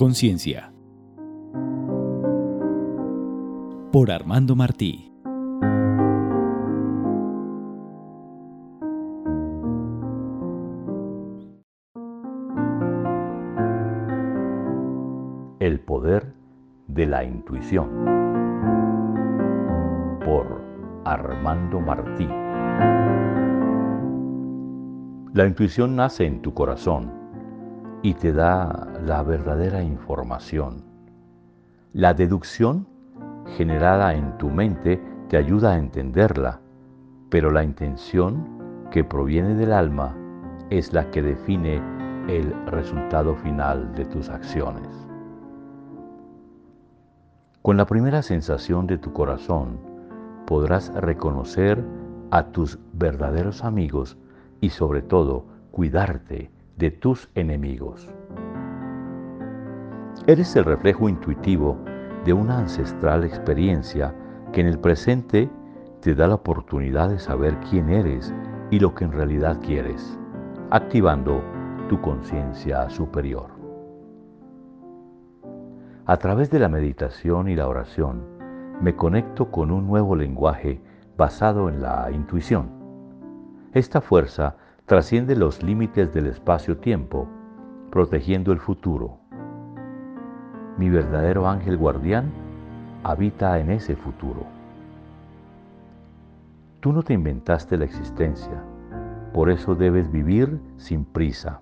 Conciencia. Por Armando Martí. El poder de la intuición. Por Armando Martí. La intuición nace en tu corazón y te da la verdadera información. La deducción generada en tu mente te ayuda a entenderla, pero la intención que proviene del alma es la que define el resultado final de tus acciones. Con la primera sensación de tu corazón podrás reconocer a tus verdaderos amigos y sobre todo cuidarte de tus enemigos. Eres el reflejo intuitivo de una ancestral experiencia que en el presente te da la oportunidad de saber quién eres y lo que en realidad quieres, activando tu conciencia superior. A través de la meditación y la oración, me conecto con un nuevo lenguaje basado en la intuición. Esta fuerza trasciende los límites del espacio-tiempo, protegiendo el futuro. Mi verdadero ángel guardián habita en ese futuro. Tú no te inventaste la existencia, por eso debes vivir sin prisa.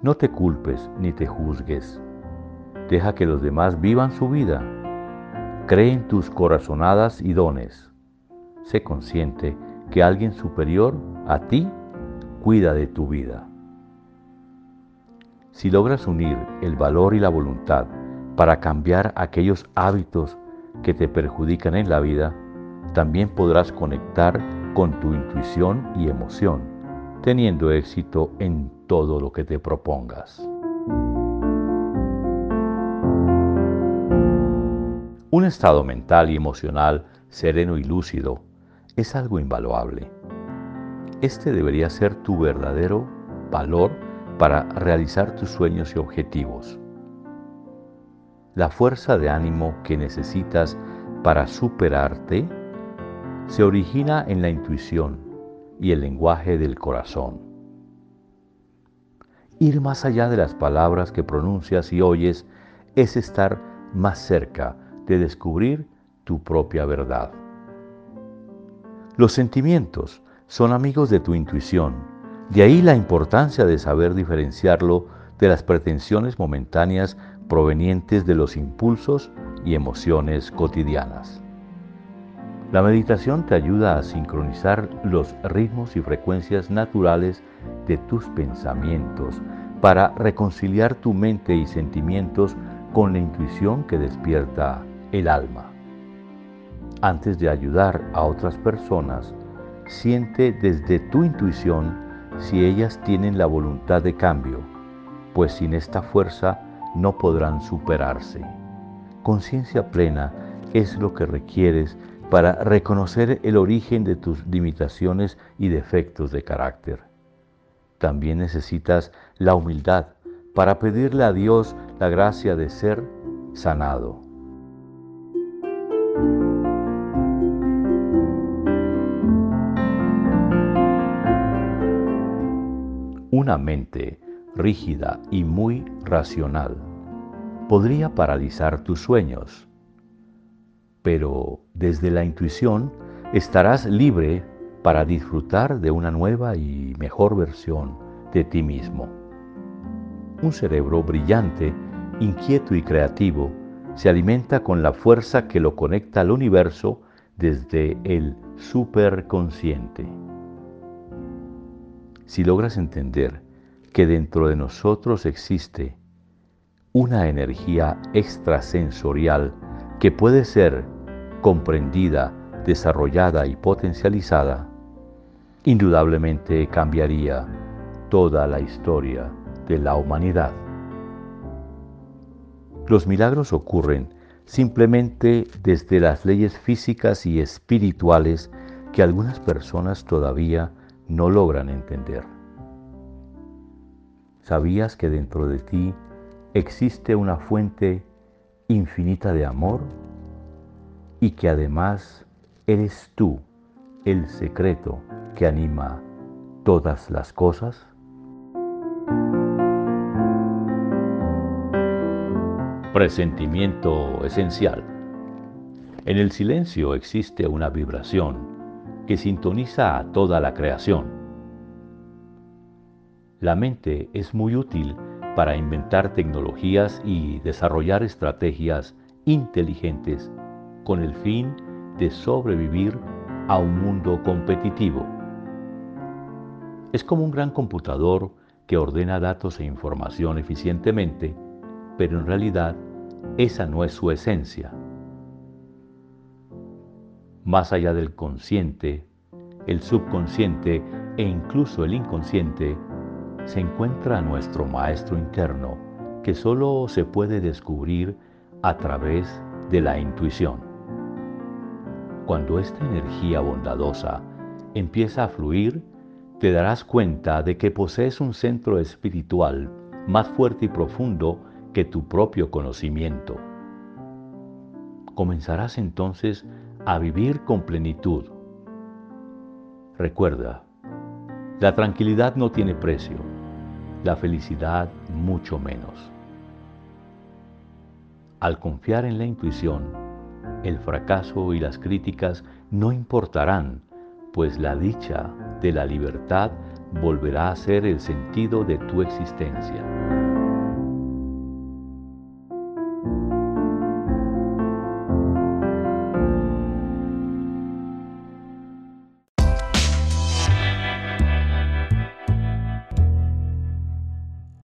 No te culpes ni te juzgues. Deja que los demás vivan su vida. Cree en tus corazonadas y dones. Sé consciente que alguien superior a ti cuida de tu vida. Si logras unir el valor y la voluntad para cambiar aquellos hábitos que te perjudican en la vida, también podrás conectar con tu intuición y emoción, teniendo éxito en todo lo que te propongas. Un estado mental y emocional sereno y lúcido es algo invaluable este debería ser tu verdadero valor para realizar tus sueños y objetivos. La fuerza de ánimo que necesitas para superarte se origina en la intuición y el lenguaje del corazón. Ir más allá de las palabras que pronuncias y oyes es estar más cerca de descubrir tu propia verdad. Los sentimientos son amigos de tu intuición. De ahí la importancia de saber diferenciarlo de las pretensiones momentáneas provenientes de los impulsos y emociones cotidianas. La meditación te ayuda a sincronizar los ritmos y frecuencias naturales de tus pensamientos para reconciliar tu mente y sentimientos con la intuición que despierta el alma. Antes de ayudar a otras personas, Siente desde tu intuición si ellas tienen la voluntad de cambio, pues sin esta fuerza no podrán superarse. Conciencia plena es lo que requieres para reconocer el origen de tus limitaciones y defectos de carácter. También necesitas la humildad para pedirle a Dios la gracia de ser sanado. Una mente rígida y muy racional. Podría paralizar tus sueños, pero desde la intuición estarás libre para disfrutar de una nueva y mejor versión de ti mismo. Un cerebro brillante, inquieto y creativo se alimenta con la fuerza que lo conecta al universo desde el superconsciente si logras entender que dentro de nosotros existe una energía extrasensorial que puede ser comprendida, desarrollada y potencializada, indudablemente cambiaría toda la historia de la humanidad. Los milagros ocurren simplemente desde las leyes físicas y espirituales que algunas personas todavía no logran entender. ¿Sabías que dentro de ti existe una fuente infinita de amor y que además eres tú el secreto que anima todas las cosas? Presentimiento esencial. En el silencio existe una vibración que sintoniza a toda la creación. La mente es muy útil para inventar tecnologías y desarrollar estrategias inteligentes con el fin de sobrevivir a un mundo competitivo. Es como un gran computador que ordena datos e información eficientemente, pero en realidad esa no es su esencia. Más allá del consciente, el subconsciente e incluso el inconsciente, se encuentra nuestro maestro interno que solo se puede descubrir a través de la intuición. Cuando esta energía bondadosa empieza a fluir, te darás cuenta de que posees un centro espiritual más fuerte y profundo que tu propio conocimiento. Comenzarás entonces a vivir con plenitud. Recuerda, la tranquilidad no tiene precio, la felicidad mucho menos. Al confiar en la intuición, el fracaso y las críticas no importarán, pues la dicha de la libertad volverá a ser el sentido de tu existencia.